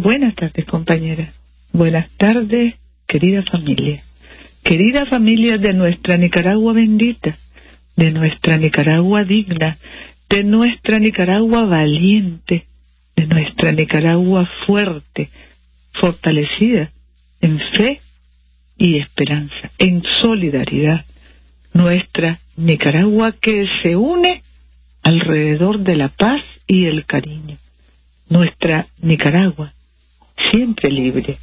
Buenas tardes, compañeras. Buenas tardes, querida familia. Querida familia de nuestra Nicaragua bendita, de nuestra Nicaragua digna, de nuestra Nicaragua valiente, de nuestra Nicaragua fuerte, fortalecida en fe y esperanza, en solidaridad. Nuestra Nicaragua que se une alrededor de la paz y el cariño. Nuestra Nicaragua siempre libre.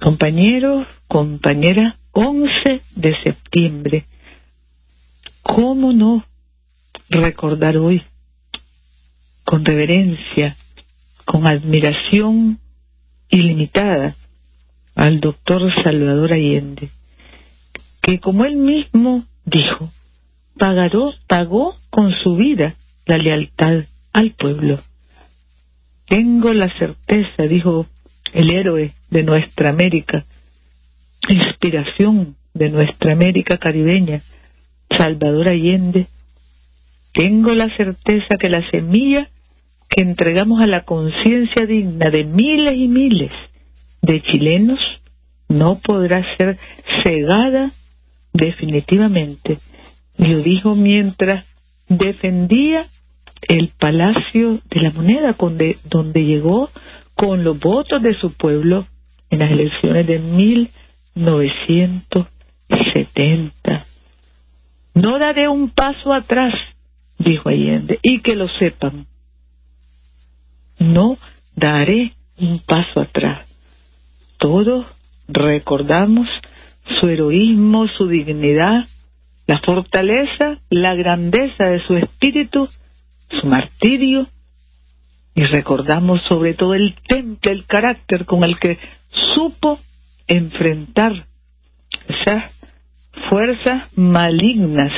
Compañeros, compañeras, 11 de septiembre. ¿Cómo no recordar hoy con reverencia, con admiración ilimitada al doctor Salvador Allende, que como él mismo dijo, pagaró, pagó con su vida la lealtad al pueblo. Tengo la certeza, dijo el héroe de nuestra América, inspiración de nuestra América caribeña, Salvador Allende, tengo la certeza que la semilla que entregamos a la conciencia digna de miles y miles de chilenos no podrá ser cegada definitivamente. Lo dijo mientras defendía el Palacio de la Moneda, donde, donde llegó con los votos de su pueblo en las elecciones de 1970. No daré un paso atrás, dijo Allende, y que lo sepan. No daré un paso atrás. Todos recordamos su heroísmo, su dignidad, la fortaleza, la grandeza de su espíritu, su martirio, y recordamos sobre todo el temple, el carácter con el que supo enfrentar esas fuerzas malignas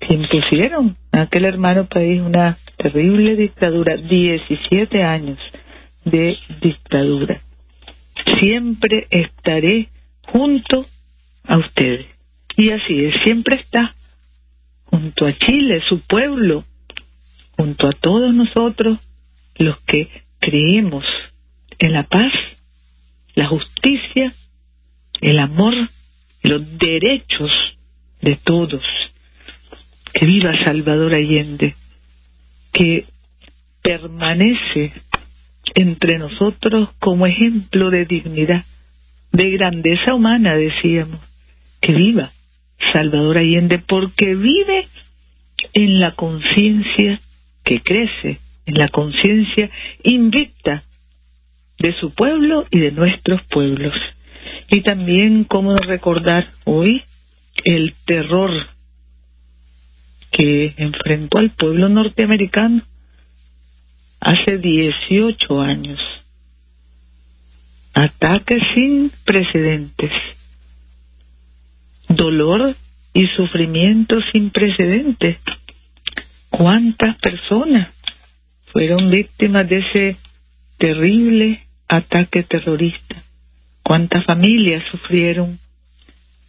que impusieron a aquel hermano país una terrible dictadura, 17 años de dictadura. Siempre estaré junto a ustedes. Y así es, siempre está junto a Chile, su pueblo, junto a todos nosotros los que creemos en la paz, la justicia, el amor los derechos de todos. Que viva Salvador Allende, que permanece entre nosotros como ejemplo de dignidad, de grandeza humana, decíamos. Que viva Salvador Allende, porque vive en la conciencia que crece, en la conciencia invicta de su pueblo y de nuestros pueblos. Y también cómo recordar hoy el terror que enfrentó al pueblo norteamericano hace 18 años. Ataques sin precedentes. Dolor y sufrimiento sin precedentes ¿Cuántas personas fueron víctimas de ese terrible ataque terrorista? ¿Cuántas familias sufrieron?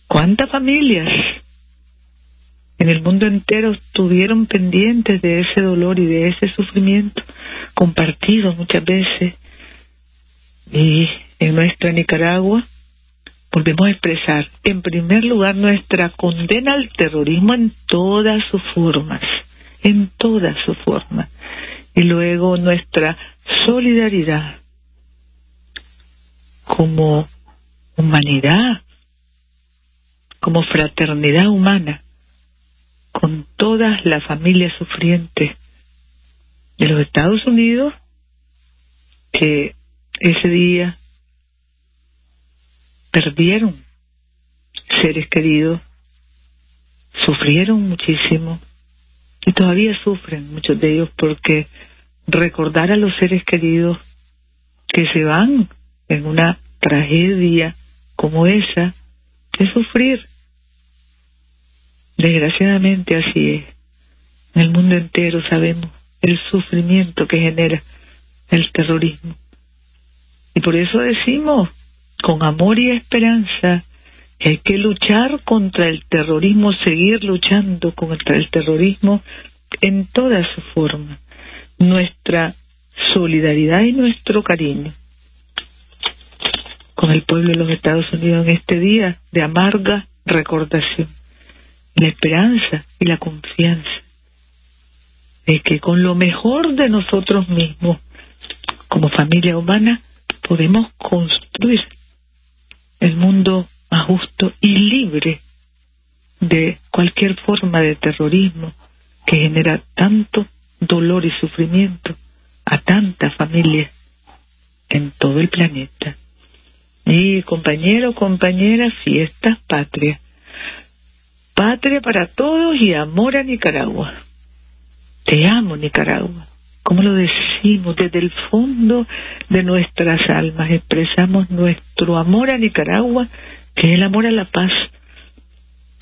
¿Cuántas familias en el mundo entero estuvieron pendientes de ese dolor y de ese sufrimiento compartido muchas veces? Y en nuestra Nicaragua volvemos a expresar, en primer lugar, nuestra condena al terrorismo en todas sus formas en toda su forma. Y luego nuestra solidaridad como humanidad, como fraternidad humana, con todas las familias sufrientes de los Estados Unidos que ese día perdieron seres queridos, sufrieron muchísimo, y todavía sufren muchos de ellos porque recordar a los seres queridos que se van en una tragedia como esa es sufrir. Desgraciadamente así es. En el mundo entero sabemos el sufrimiento que genera el terrorismo. Y por eso decimos, con amor y esperanza, hay que luchar contra el terrorismo, seguir luchando contra el terrorismo en toda su forma. Nuestra solidaridad y nuestro cariño con el pueblo de los Estados Unidos en este día de amarga recordación. La esperanza y la confianza de que con lo mejor de nosotros mismos, como familia humana, podemos construir el mundo más justo y libre de cualquier forma de terrorismo que genera tanto dolor y sufrimiento a tantas familias en todo el planeta. Y compañero, compañera, fiestas patria. Patria para todos y amor a Nicaragua. Te amo, Nicaragua. Como lo decimos, desde el fondo de nuestras almas expresamos nuestro amor a Nicaragua, que es el amor a la paz,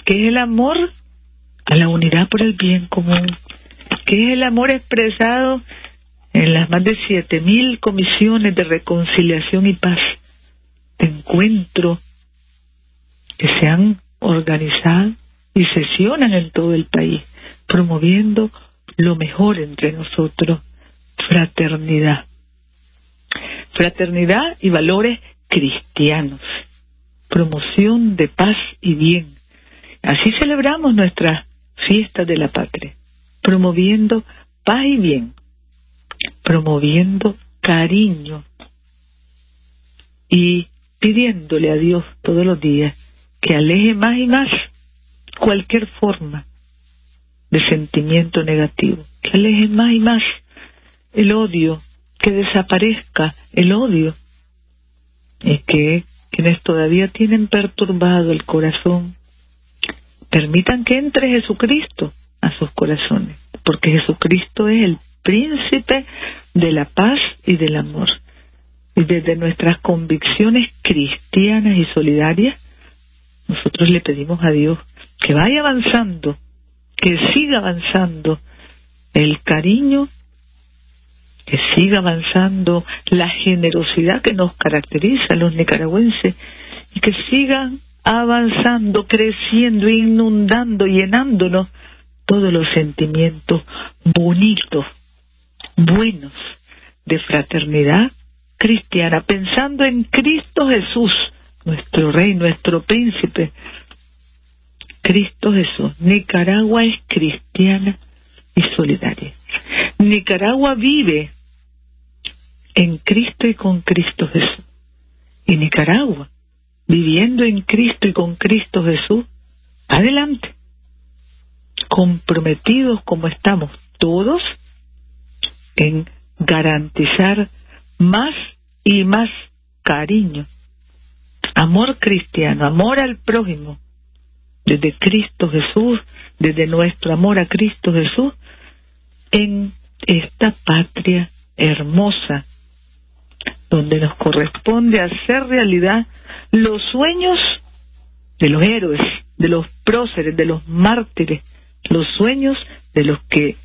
que es el amor a la unidad por el bien común, que es el amor expresado en las más de siete mil comisiones de reconciliación y paz de encuentro que se han organizado y sesionan en todo el país, promoviendo lo mejor entre nosotros, fraternidad. Fraternidad y valores cristianos, promoción de paz y bien. Así celebramos nuestra fiesta de la patria, promoviendo paz y bien, promoviendo cariño y pidiéndole a Dios todos los días que aleje más y más cualquier forma de sentimiento negativo, que aleje más y más el odio, que desaparezca el odio, y que quienes todavía tienen perturbado el corazón, permitan que entre Jesucristo a sus corazones, porque Jesucristo es el príncipe de la paz y del amor. Y desde nuestras convicciones cristianas y solidarias, nosotros le pedimos a Dios que vaya avanzando, que siga avanzando el cariño, que siga avanzando la generosidad que nos caracteriza a los nicaragüenses y que sigan avanzando, creciendo, inundando, llenándonos todos los sentimientos bonitos, buenos de fraternidad, cristiana, pensando en Cristo Jesús, nuestro Rey, nuestro Príncipe. Cristo Jesús. Nicaragua es cristiana y solidaria. Nicaragua vive en Cristo y con Cristo Jesús. Y Nicaragua, viviendo en Cristo y con Cristo Jesús, adelante, comprometidos como estamos todos en garantizar más y más cariño, amor cristiano, amor al prójimo, desde Cristo Jesús, desde nuestro amor a Cristo Jesús, en esta patria hermosa, donde nos corresponde hacer realidad los sueños de los héroes, de los próceres, de los mártires, los sueños de los que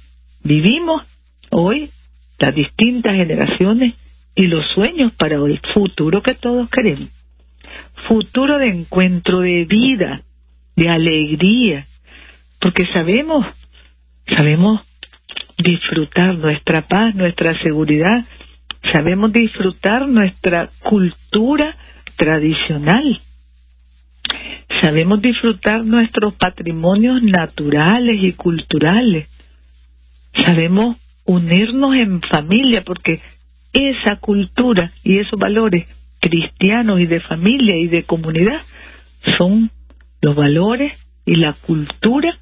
vivimos hoy, las distintas generaciones, y los sueños para el futuro que todos queremos. Futuro de encuentro, de vida, de alegría, porque sabemos, sabemos disfrutar nuestra paz, nuestra seguridad, sabemos disfrutar nuestra cultura tradicional, sabemos disfrutar nuestros patrimonios naturales y culturales, sabemos unirnos en familia, porque esa cultura y esos valores cristianos y de familia y de comunidad son los valores y la cultura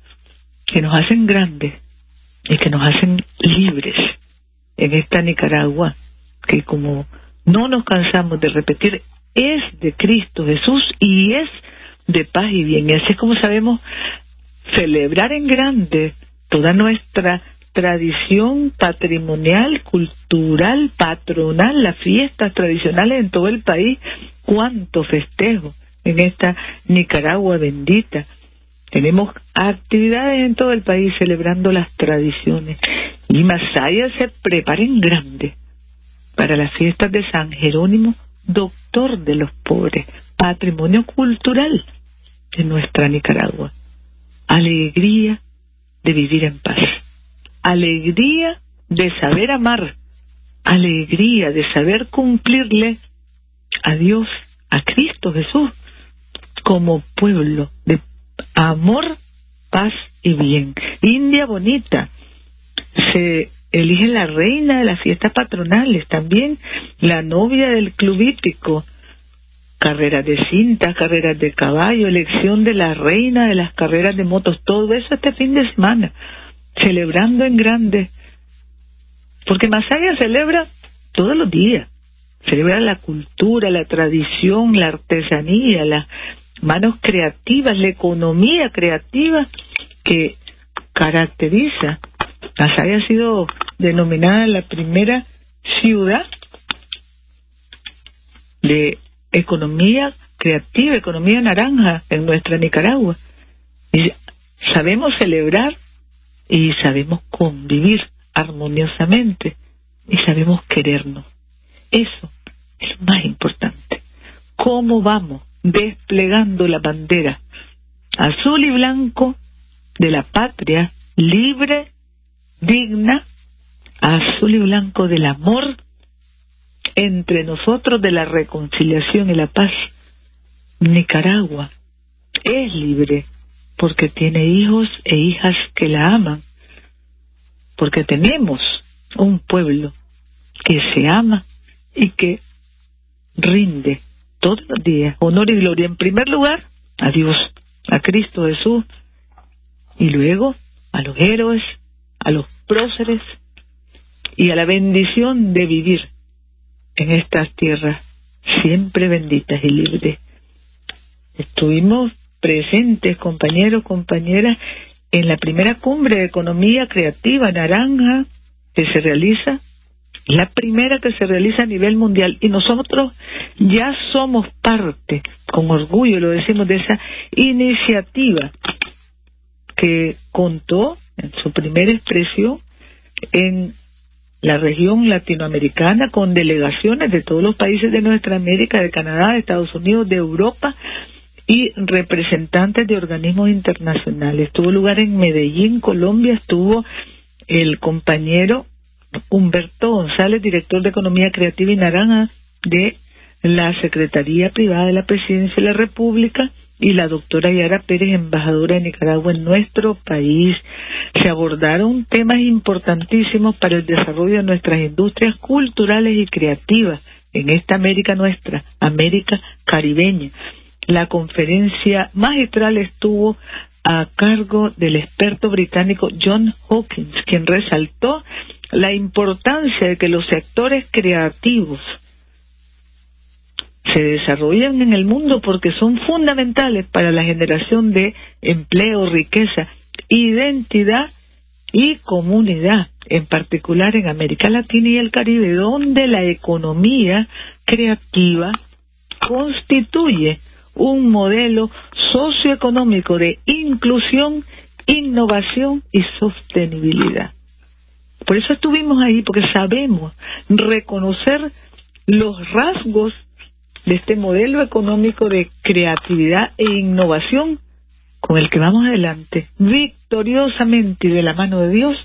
que nos hacen grandes y que nos hacen libres en esta Nicaragua que como no nos cansamos de repetir es de Cristo Jesús y es de paz y bien y así es como sabemos celebrar en grande toda nuestra tradición patrimonial, cultural, patronal, las fiestas tradicionales en todo el país. ¡Cuánto festejo en esta Nicaragua bendita! Tenemos actividades en todo el país celebrando las tradiciones. Y Masaya se prepara en grande para las fiestas de San Jerónimo, doctor de los pobres, patrimonio cultural de nuestra Nicaragua. Alegría de vivir en paz. Alegría de saber amar. Alegría de saber cumplirle a Dios, a Cristo Jesús, como pueblo de amor, paz y bien. India bonita. Se elige la reina de las fiestas patronales, también la novia del club hípico, carreras de cinta, carreras de caballo, elección de la reina de las carreras de motos, todo eso este fin de semana, celebrando en grande. Porque Masaya celebra todos los días, celebra la cultura, la tradición, la artesanía, las manos creativas, la economía creativa que caracteriza. Masaya ha sido denominada la primera ciudad de economía creativa, economía naranja en nuestra Nicaragua. Sabemos celebrar y sabemos convivir armoniosamente y sabemos querernos. Eso es lo más importante. ¿Cómo vamos desplegando la bandera azul y blanco de la patria libre, digna, azul y blanco del amor entre nosotros de la reconciliación y la paz. Nicaragua es libre porque tiene hijos e hijas que la aman, porque tenemos un pueblo que se ama y que rinde todos los días honor y gloria en primer lugar a Dios, a Cristo Jesús y luego a los héroes, a los próceres y a la bendición de vivir en estas tierras siempre benditas y libres. Estuvimos presentes, compañeros, compañeras, en la primera cumbre de economía creativa naranja que se realiza, la primera que se realiza a nivel mundial, y nosotros ya somos parte, con orgullo lo decimos, de esa iniciativa que contó en su primera expresión en la región latinoamericana con delegaciones de todos los países de nuestra América, de Canadá, de Estados Unidos, de Europa y representantes de organismos internacionales. Tuvo lugar en Medellín, Colombia, estuvo el compañero Humberto González, director de Economía Creativa y Naranja de la Secretaría Privada de la Presidencia de la República y la doctora Yara Pérez, embajadora de Nicaragua en nuestro país. Se abordaron temas importantísimos para el desarrollo de nuestras industrias culturales y creativas en esta América nuestra, América caribeña. La conferencia magistral estuvo a cargo del experto británico John Hawkins, quien resaltó la importancia de que los sectores creativos se desarrollan en el mundo porque son fundamentales para la generación de empleo, riqueza, identidad y comunidad, en particular en América Latina y el Caribe, donde la economía creativa constituye un modelo socioeconómico de inclusión, innovación y sostenibilidad. Por eso estuvimos ahí, porque sabemos reconocer los rasgos de este modelo económico de creatividad e innovación con el que vamos adelante victoriosamente y de la mano de Dios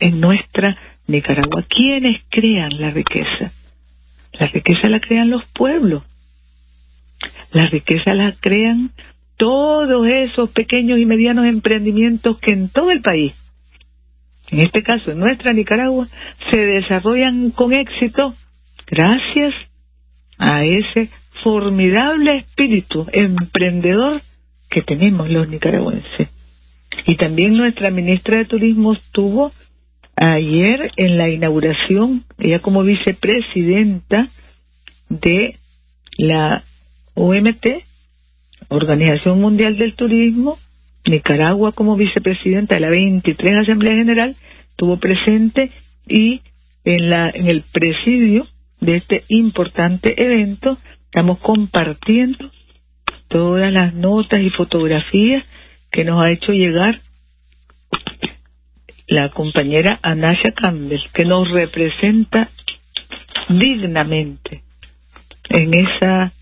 en nuestra Nicaragua. ¿Quiénes crean la riqueza? La riqueza la crean los pueblos. La riqueza la crean todos esos pequeños y medianos emprendimientos que en todo el país, en este caso en nuestra Nicaragua, se desarrollan con éxito gracias a ese formidable espíritu emprendedor que tenemos los nicaragüenses. Y también nuestra ministra de Turismo estuvo ayer en la inauguración, ella como vicepresidenta de la OMT, Organización Mundial del Turismo, Nicaragua como vicepresidenta de la 23 Asamblea General, estuvo presente y en, la, en el presidio de este importante evento estamos compartiendo todas las notas y fotografías que nos ha hecho llegar la compañera Anasha Campbell, que nos representa dignamente en esa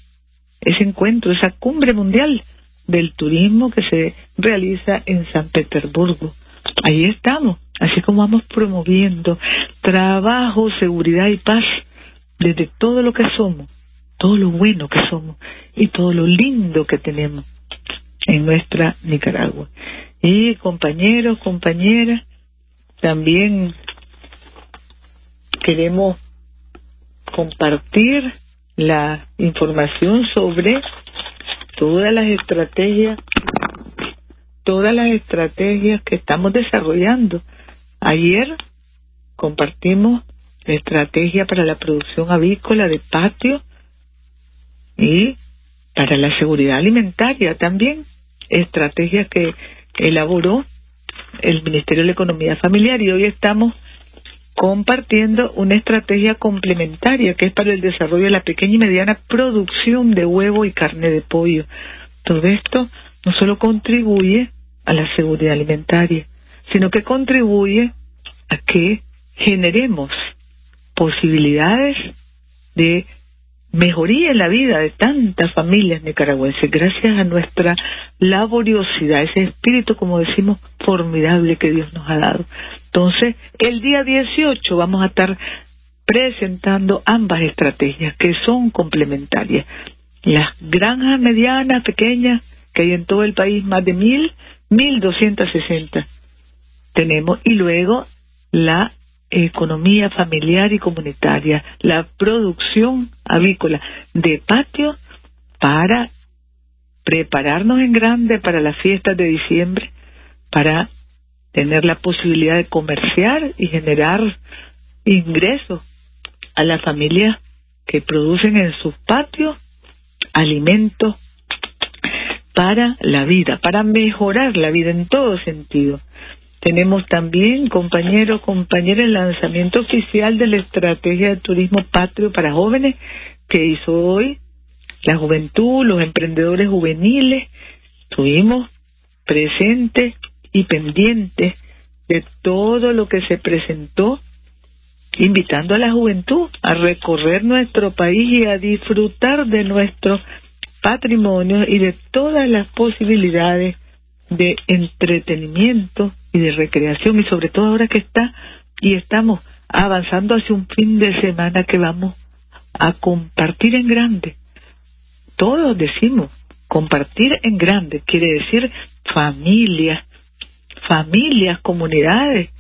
ese encuentro, esa cumbre mundial del turismo que se realiza en San Petersburgo. Ahí estamos, así como vamos promoviendo trabajo, seguridad y paz desde todo lo que somos, todo lo bueno que somos y todo lo lindo que tenemos en nuestra Nicaragua. Y compañeros, compañeras, también queremos compartir la información sobre todas las estrategias, todas las estrategias que estamos desarrollando. Ayer compartimos estrategia para la producción avícola de patio y para la seguridad alimentaria también, estrategia que elaboró el Ministerio de la Economía Familiar y hoy estamos compartiendo una estrategia complementaria que es para el desarrollo de la pequeña y mediana producción de huevo y carne de pollo. Todo esto no solo contribuye a la seguridad alimentaria, sino que contribuye a que generemos posibilidades de mejoría en la vida de tantas familias nicaragüenses gracias a nuestra laboriosidad, ese espíritu, como decimos, formidable que Dios nos ha dado. Entonces, el día 18 vamos a estar presentando ambas estrategias que son complementarias. Las granjas medianas, pequeñas, que hay en todo el país, más de mil, mil doscientas sesenta tenemos, y luego la economía familiar y comunitaria, la producción avícola de patio para prepararnos en grande para las fiestas de diciembre, para tener la posibilidad de comerciar y generar ingresos a las familias que producen en sus patios alimentos para la vida, para mejorar la vida en todo sentido. Tenemos también, compañero, compañera, el lanzamiento oficial de la estrategia de turismo patrio para jóvenes que hizo hoy la juventud, los emprendedores juveniles. Estuvimos presentes y pendientes de todo lo que se presentó, invitando a la juventud a recorrer nuestro país y a disfrutar de nuestro patrimonio y de todas las posibilidades de entretenimiento y de recreación y sobre todo ahora que está y estamos avanzando hacia un fin de semana que vamos a compartir en grande. Todos decimos compartir en grande, quiere decir familias, familias, comunidades,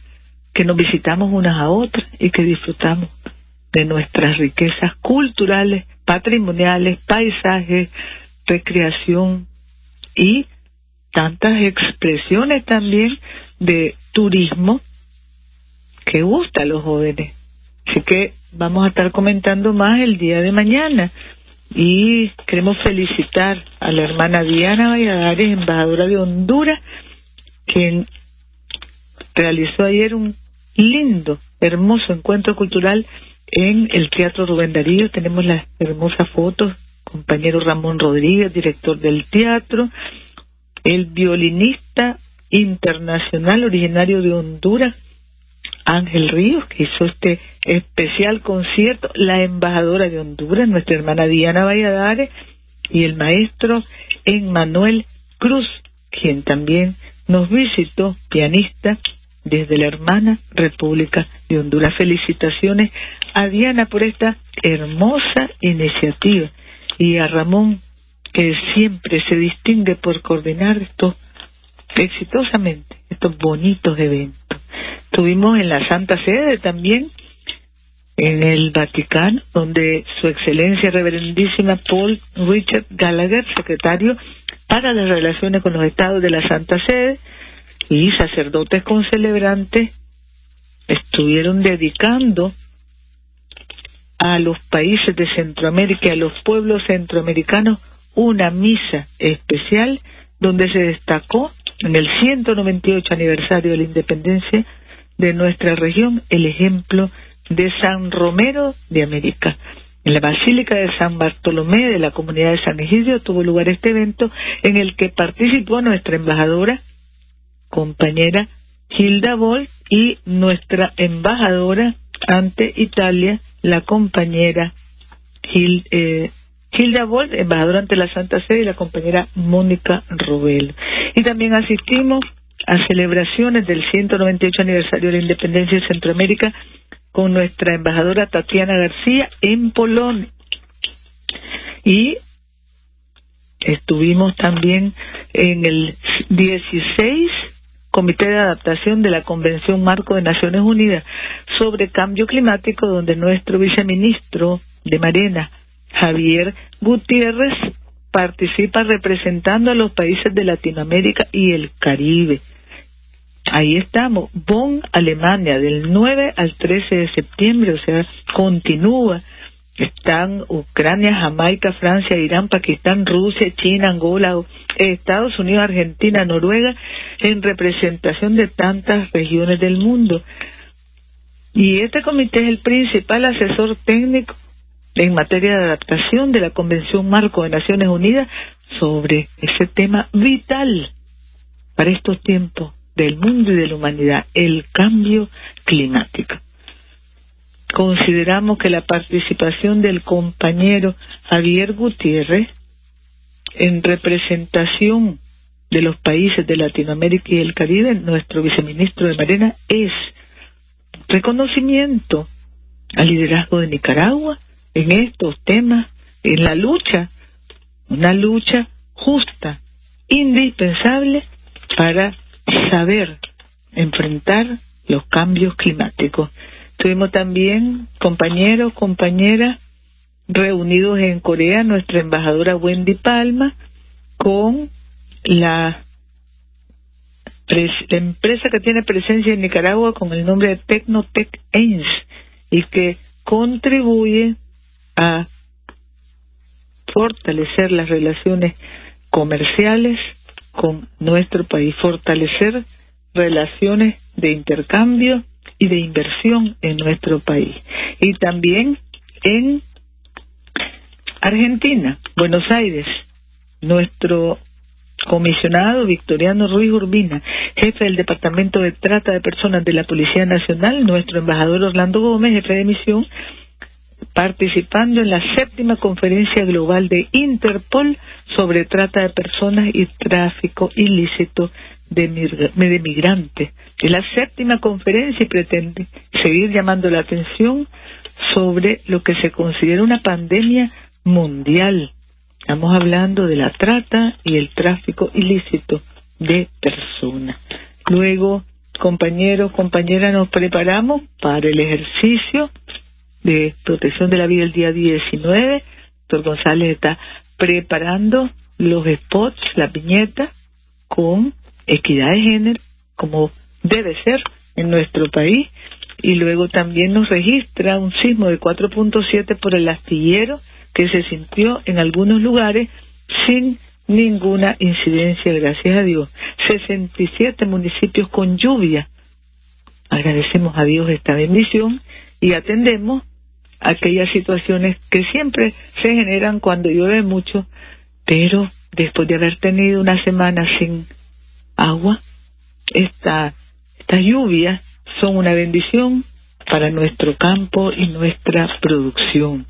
que nos visitamos unas a otras y que disfrutamos de nuestras riquezas culturales, patrimoniales, paisajes, recreación y tantas expresiones también de turismo que gusta a los jóvenes. Así que vamos a estar comentando más el día de mañana. Y queremos felicitar a la hermana Diana Valladares, embajadora de Honduras, quien realizó ayer un lindo, hermoso encuentro cultural en el Teatro Rubén Darío. Tenemos las hermosas fotos, compañero Ramón Rodríguez, director del teatro, el violinista internacional originario de Honduras, Ángel Ríos, que hizo este especial concierto, la embajadora de Honduras, nuestra hermana Diana Valladares, y el maestro Emmanuel Cruz, quien también nos visitó, pianista, desde la hermana República de Honduras. Felicitaciones a Diana por esta hermosa iniciativa y a Ramón que siempre se distingue por coordinar estos exitosamente estos bonitos eventos. Estuvimos en la Santa Sede también, en el Vaticano, donde Su Excelencia Reverendísima Paul Richard Gallagher, secretario para las relaciones con los estados de la Santa Sede, y sacerdotes celebrantes estuvieron dedicando a los países de Centroamérica a los pueblos centroamericanos una misa especial donde se destacó en el 198 aniversario de la independencia de nuestra región el ejemplo de San Romero de América. En la Basílica de San Bartolomé de la comunidad de San Egidio tuvo lugar este evento en el que participó nuestra embajadora, compañera Hilda Boll y nuestra embajadora ante Italia, la compañera eh, Hilda Boll, embajadora ante la Santa Sede, y la compañera Mónica Robel. Y también asistimos a celebraciones del 198 aniversario de la independencia de Centroamérica con nuestra embajadora Tatiana García en Polonia. Y estuvimos también en el 16 Comité de Adaptación de la Convención Marco de Naciones Unidas sobre Cambio Climático, donde nuestro viceministro de Marina, Javier Gutiérrez, participa representando a los países de Latinoamérica y el Caribe. Ahí estamos, Bonn, Alemania, del 9 al 13 de septiembre, o sea, continúa. Están Ucrania, Jamaica, Francia, Irán, Pakistán, Rusia, China, Angola, Estados Unidos, Argentina, Noruega, en representación de tantas regiones del mundo. Y este comité es el principal asesor técnico en materia de adaptación de la Convención Marco de Naciones Unidas sobre ese tema vital para estos tiempos del mundo y de la humanidad, el cambio climático. Consideramos que la participación del compañero Javier Gutiérrez en representación de los países de Latinoamérica y el Caribe, nuestro viceministro de Marina, es reconocimiento al liderazgo de Nicaragua en estos temas, en la lucha, una lucha justa, indispensable para saber enfrentar los cambios climáticos. Tuvimos también compañeros, compañeras reunidos en Corea, nuestra embajadora Wendy Palma, con la, la empresa que tiene presencia en Nicaragua con el nombre de Tecnotech Ains y que contribuye a fortalecer las relaciones comerciales con nuestro país, fortalecer relaciones de intercambio y de inversión en nuestro país. Y también en Argentina, Buenos Aires, nuestro comisionado Victoriano Ruiz Urbina, jefe del Departamento de Trata de Personas de la Policía Nacional, nuestro embajador Orlando Gómez, jefe de misión, participando en la séptima conferencia global de Interpol sobre trata de personas y tráfico ilícito de, migrantes. Es la séptima conferencia y pretende seguir llamando la atención sobre lo que se considera una pandemia mundial. Estamos hablando de la trata y el tráfico ilícito de personas. Luego, compañeros, compañeras, nos preparamos para el ejercicio de protección de la vida el día 19. Doctor González está preparando los spots, la viñeta, con equidad de género, como debe ser en nuestro país. Y luego también nos registra un sismo de 4.7 por el astillero que se sintió en algunos lugares sin ninguna incidencia, gracias a Dios. 67 municipios con lluvia. Agradecemos a Dios esta bendición y atendemos aquellas situaciones que siempre se generan cuando llueve mucho, pero después de haber tenido una semana sin agua, esta, estas lluvias son una bendición para nuestro campo y nuestra producción.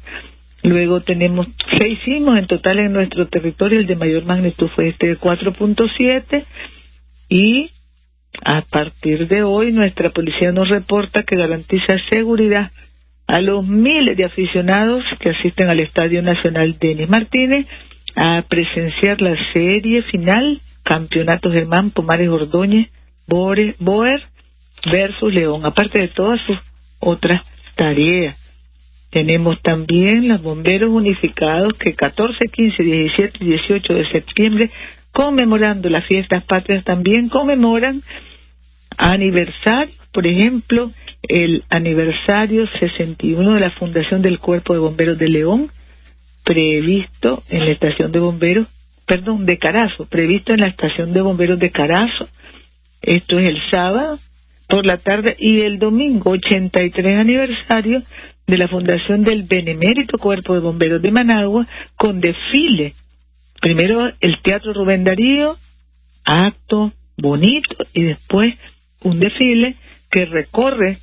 Luego tenemos seis sismos en total en nuestro territorio, el de mayor magnitud fue este de 4.7 y a partir de hoy nuestra policía nos reporta que garantiza seguridad a los miles de aficionados que asisten al Estadio Nacional Denis Martínez a presenciar la serie final Campeonato Germán Pomares Ordóñez Boer versus León, aparte de todas sus otras tareas. Tenemos también los bomberos unificados que 14, 15, 17 y 18 de septiembre, conmemorando las fiestas patrias, también conmemoran aniversario, por ejemplo, el aniversario 61 de la fundación del Cuerpo de Bomberos de León, previsto en la estación de bomberos, perdón, de Carazo, previsto en la estación de bomberos de Carazo. Esto es el sábado por la tarde y el domingo 83 aniversario de la fundación del Benemérito Cuerpo de Bomberos de Managua con desfile. Primero el Teatro Rubén Darío, acto bonito y después un desfile que recorre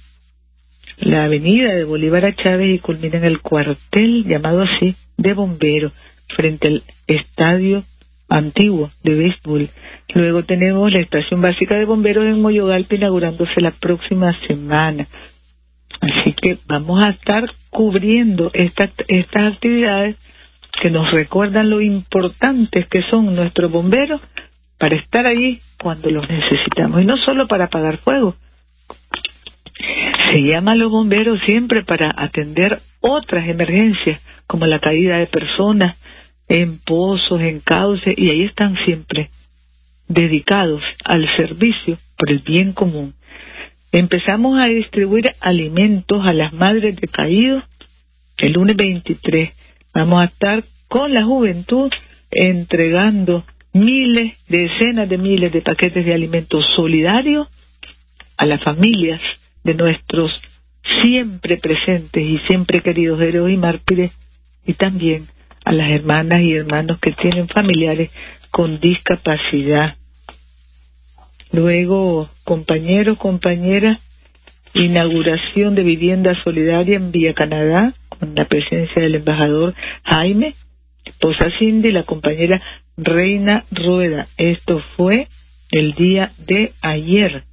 la avenida de Bolívar a Chávez y culmina en el cuartel llamado así de bomberos frente al estadio antiguo de béisbol. Luego tenemos la estación básica de bomberos en Moyogalpa inaugurándose la próxima semana. Así que vamos a estar cubriendo estas estas actividades que nos recuerdan lo importantes que son nuestros bomberos para estar ahí cuando los necesitamos y no solo para apagar fuego. Se llama a los bomberos siempre para atender otras emergencias como la caída de personas, en pozos, en cauces, y ahí están siempre dedicados al servicio por el bien común. Empezamos a distribuir alimentos a las madres de caídos el lunes 23. Vamos a estar con la juventud entregando miles, decenas de miles de paquetes de alimentos solidarios a las familias de nuestros siempre presentes y siempre queridos héroes y mártires y también a las hermanas y hermanos que tienen familiares con discapacidad. Luego, compañeros, compañeras, inauguración de vivienda solidaria en Villa Canadá, con la presencia del embajador Jaime, esposa Cindy y la compañera Reina Rueda. Esto fue el día de ayer.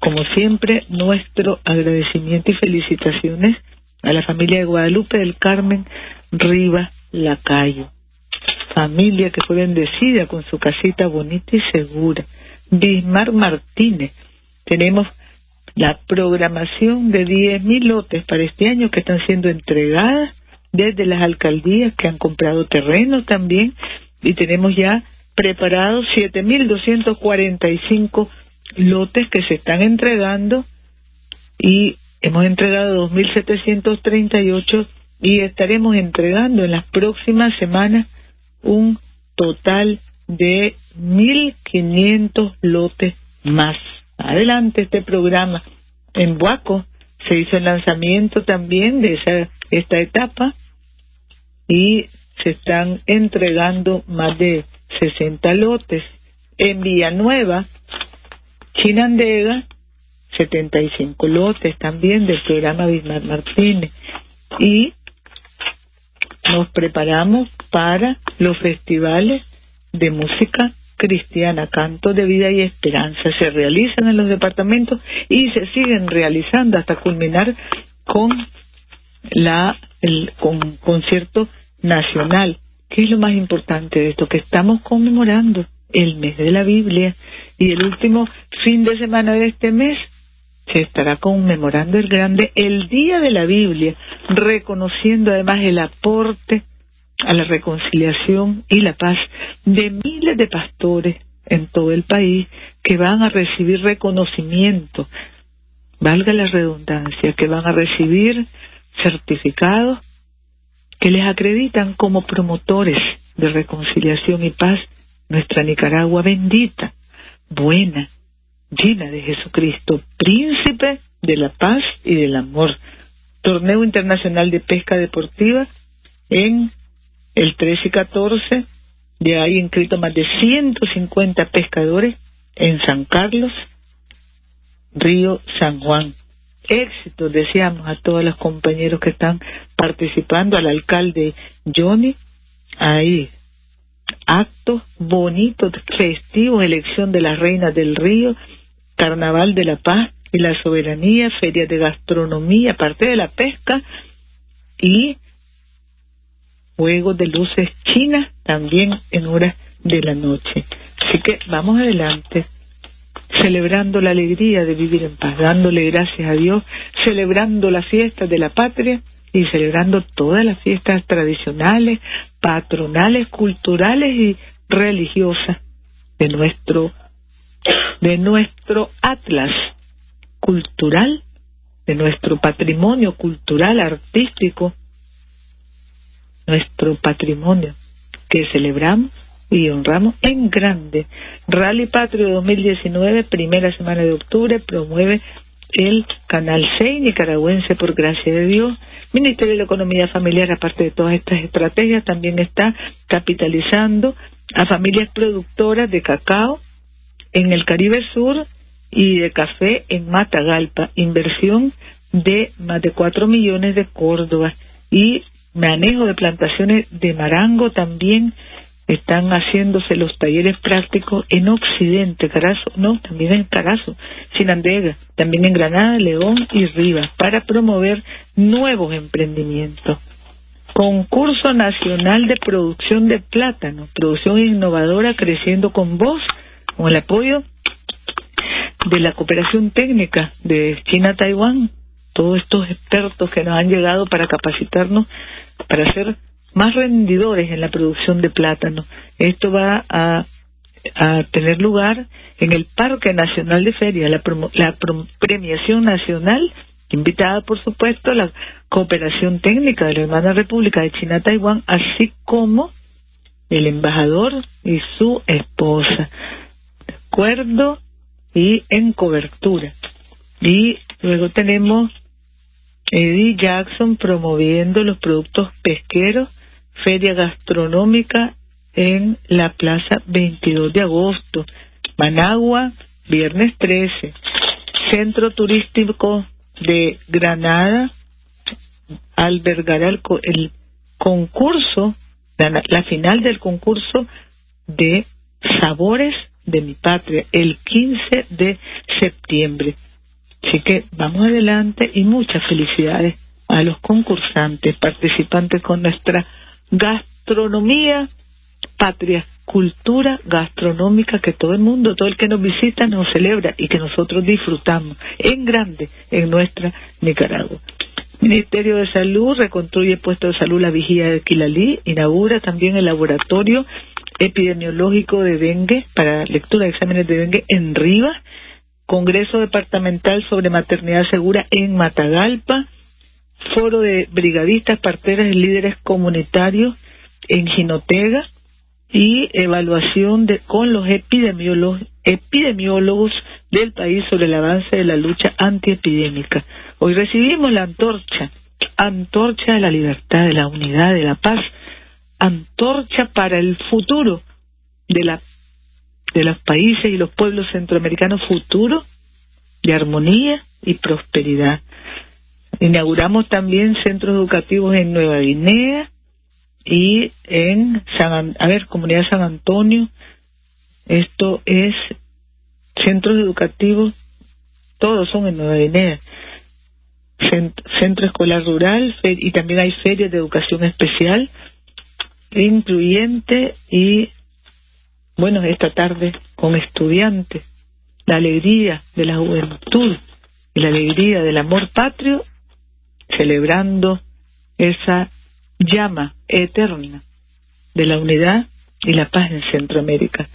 Como siempre, nuestro agradecimiento y felicitaciones a la familia de Guadalupe del Carmen Rivas Lacayo. Familia que fue bendecida con su casita bonita y segura. Bismar Martínez. Tenemos la programación de 10.000 lotes para este año que están siendo entregadas desde las alcaldías que han comprado terreno también y tenemos ya preparados 7.245 lotes que se están entregando y hemos entregado 2.738 y estaremos entregando en las próximas semanas un total de 1.500 lotes más. Adelante este programa. En Buaco se hizo el lanzamiento también de esa, esta etapa y se están entregando más de 60 lotes. En Villanueva, Chinandega, 75 lotes también del programa Bismarck Martínez. Y nos preparamos para los festivales de música cristiana, canto de vida y esperanza. Se realizan en los departamentos y se siguen realizando hasta culminar con la el con concierto nacional. ¿Qué es lo más importante de esto? Que estamos conmemorando el mes de la Biblia y el último fin de semana de este mes se estará conmemorando el grande el Día de la Biblia, reconociendo además el aporte a la reconciliación y la paz de miles de pastores en todo el país que van a recibir reconocimiento, valga la redundancia, que van a recibir certificados que les acreditan como promotores de reconciliación y paz nuestra Nicaragua bendita, buena, llena de Jesucristo, príncipe de la paz y del amor. Torneo Internacional de Pesca Deportiva en el 13 y 14, ya hay inscrito más de 150 pescadores en San Carlos, Río San Juan. Éxito deseamos a todos los compañeros que están participando, al alcalde Johnny, ahí actos bonitos, festivos, elección de las reinas del río, Carnaval de la Paz y la Soberanía, Feria de Gastronomía, parte de la pesca y Juegos de Luces Chinas también en horas de la noche. Así que vamos adelante, celebrando la alegría de vivir en paz, dándole gracias a Dios, celebrando la fiesta de la patria y celebrando todas las fiestas tradicionales, patronales, culturales y religiosas de nuestro de nuestro atlas cultural, de nuestro patrimonio cultural, artístico, nuestro patrimonio que celebramos y honramos en grande. Rally Patrio 2019, primera semana de octubre, promueve el Canal 6 nicaragüense por gracia de Dios. Ministerio de la Economía Familiar, aparte de todas estas estrategias, también está capitalizando a familias productoras de cacao en el Caribe Sur y de café en Matagalpa. Inversión de más de 4 millones de Córdoba y manejo de plantaciones de marango también están haciéndose los talleres prácticos en Occidente, Carazo, no, también en Carazo, Sinandega, también en Granada, León y Rivas, para promover nuevos emprendimientos. Concurso Nacional de Producción de Plátano, producción innovadora creciendo con voz, con el apoyo de la cooperación técnica de China-Taiwán, todos estos expertos que nos han llegado para capacitarnos para ser más rendidores en la producción de plátano. Esto va a, tener lugar en el Parque Nacional de Feria, la, la premiación nacional, invitada por supuesto la cooperación técnica de la hermana República de China-Taiwán, así como el embajador y su esposa. De acuerdo y en cobertura. Y luego tenemos Eddie Jackson promoviendo los productos pesqueros, feria gastronómica en la Plaza 22 de agosto, Managua, viernes 13, Centro Turístico de Granada albergará el, el concurso, la, la final del concurso de sabores de mi patria, el 15 de septiembre. Así que vamos adelante y muchas felicidades a los concursantes, participantes con nuestra gastronomía patria, cultura gastronómica que todo el mundo, todo el que nos visita nos celebra y que nosotros disfrutamos en grande en nuestra Nicaragua. Ministerio de Salud reconstruye puesto de salud la vigía de Quilalí, inaugura también el laboratorio epidemiológico de dengue para lectura de exámenes de dengue en Rivas Congreso Departamental sobre Maternidad Segura en Matagalpa, Foro de Brigadistas, Parteras y Líderes Comunitarios en Jinotega y evaluación de, con los epidemiólogos, epidemiólogos del país sobre el avance de la lucha antiepidémica. Hoy recibimos la antorcha, antorcha de la libertad, de la unidad, de la paz, antorcha para el futuro de la de los países y los pueblos centroamericanos futuros de armonía y prosperidad. Inauguramos también centros educativos en Nueva Guinea y en San, a ver, Comunidad San Antonio. Esto es centros educativos, todos son en Nueva Guinea. Centro Escolar Rural y también hay ferias de educación especial, incluyente y bueno, esta tarde con estudiantes, la alegría de la juventud y la alegría del amor patrio, celebrando esa llama eterna de la unidad y la paz en Centroamérica.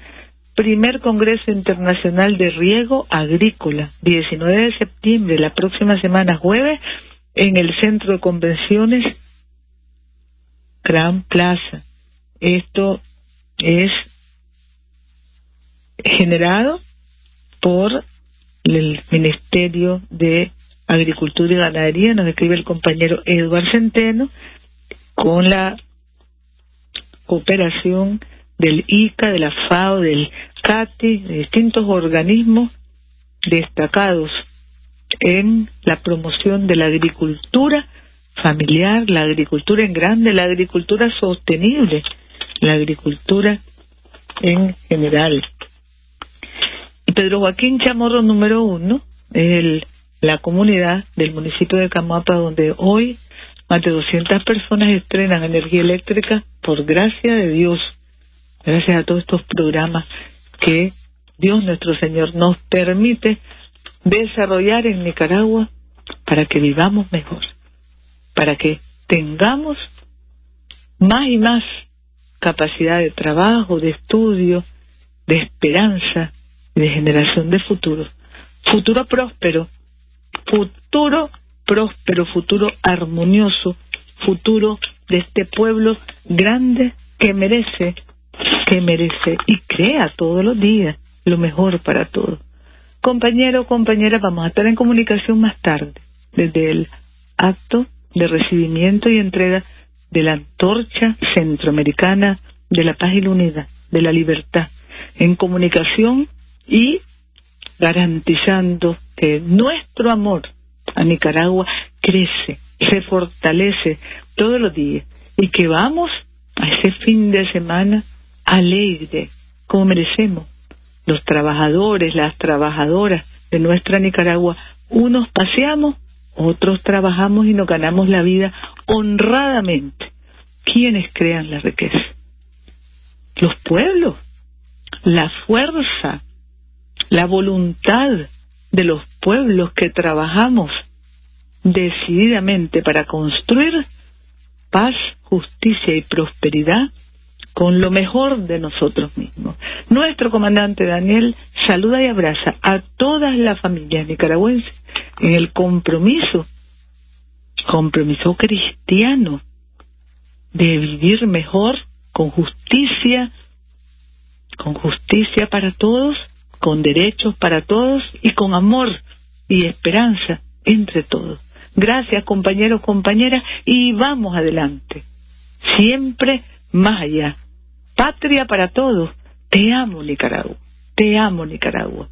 Primer Congreso Internacional de Riego Agrícola, 19 de septiembre, la próxima semana jueves, en el Centro de Convenciones Gran Plaza. Esto es generado por el Ministerio de Agricultura y Ganadería, nos escribe el compañero Eduardo Centeno, con la cooperación del ICA, de la FAO, del CATI, de distintos organismos destacados en la promoción de la agricultura familiar, la agricultura en grande, la agricultura sostenible, la agricultura en general. Pedro Joaquín Chamorro número uno es la comunidad del municipio de Camapa donde hoy más de 200 personas estrenan energía eléctrica por gracia de Dios, gracias a todos estos programas que Dios nuestro Señor nos permite desarrollar en Nicaragua para que vivamos mejor, para que tengamos más y más capacidad de trabajo, de estudio, de esperanza, de generación de futuro. Futuro próspero, futuro próspero, futuro armonioso, futuro de este pueblo grande que merece que merece y crea todos los días lo mejor para todos. Compañero, compañera, vamos a estar en comunicación más tarde, desde el acto de recibimiento y entrega de la antorcha centroamericana de la paz y la unidad, de la libertad, en comunicación y garantizando que nuestro amor a Nicaragua crece, se fortalece todos los días y que vamos a ese fin de semana alegre, como merecemos. Los trabajadores, las trabajadoras de nuestra Nicaragua, unos paseamos, otros trabajamos y nos ganamos la vida honradamente. ¿Quiénes crean la riqueza? Los pueblos, la fuerza, la voluntad de los pueblos que trabajamos decididamente para construir paz, justicia y prosperidad con lo mejor de nosotros mismos. Nuestro comandante Daniel saluda y abraza a todas las familias nicaragüenses en el compromiso, compromiso cristiano de vivir mejor con justicia, con justicia para todos, con derechos para todos y con amor y esperanza entre todos. Gracias compañeros, compañeras, y vamos adelante. Siempre más allá. Patria para todos. Te amo Nicaragua. Te amo Nicaragua.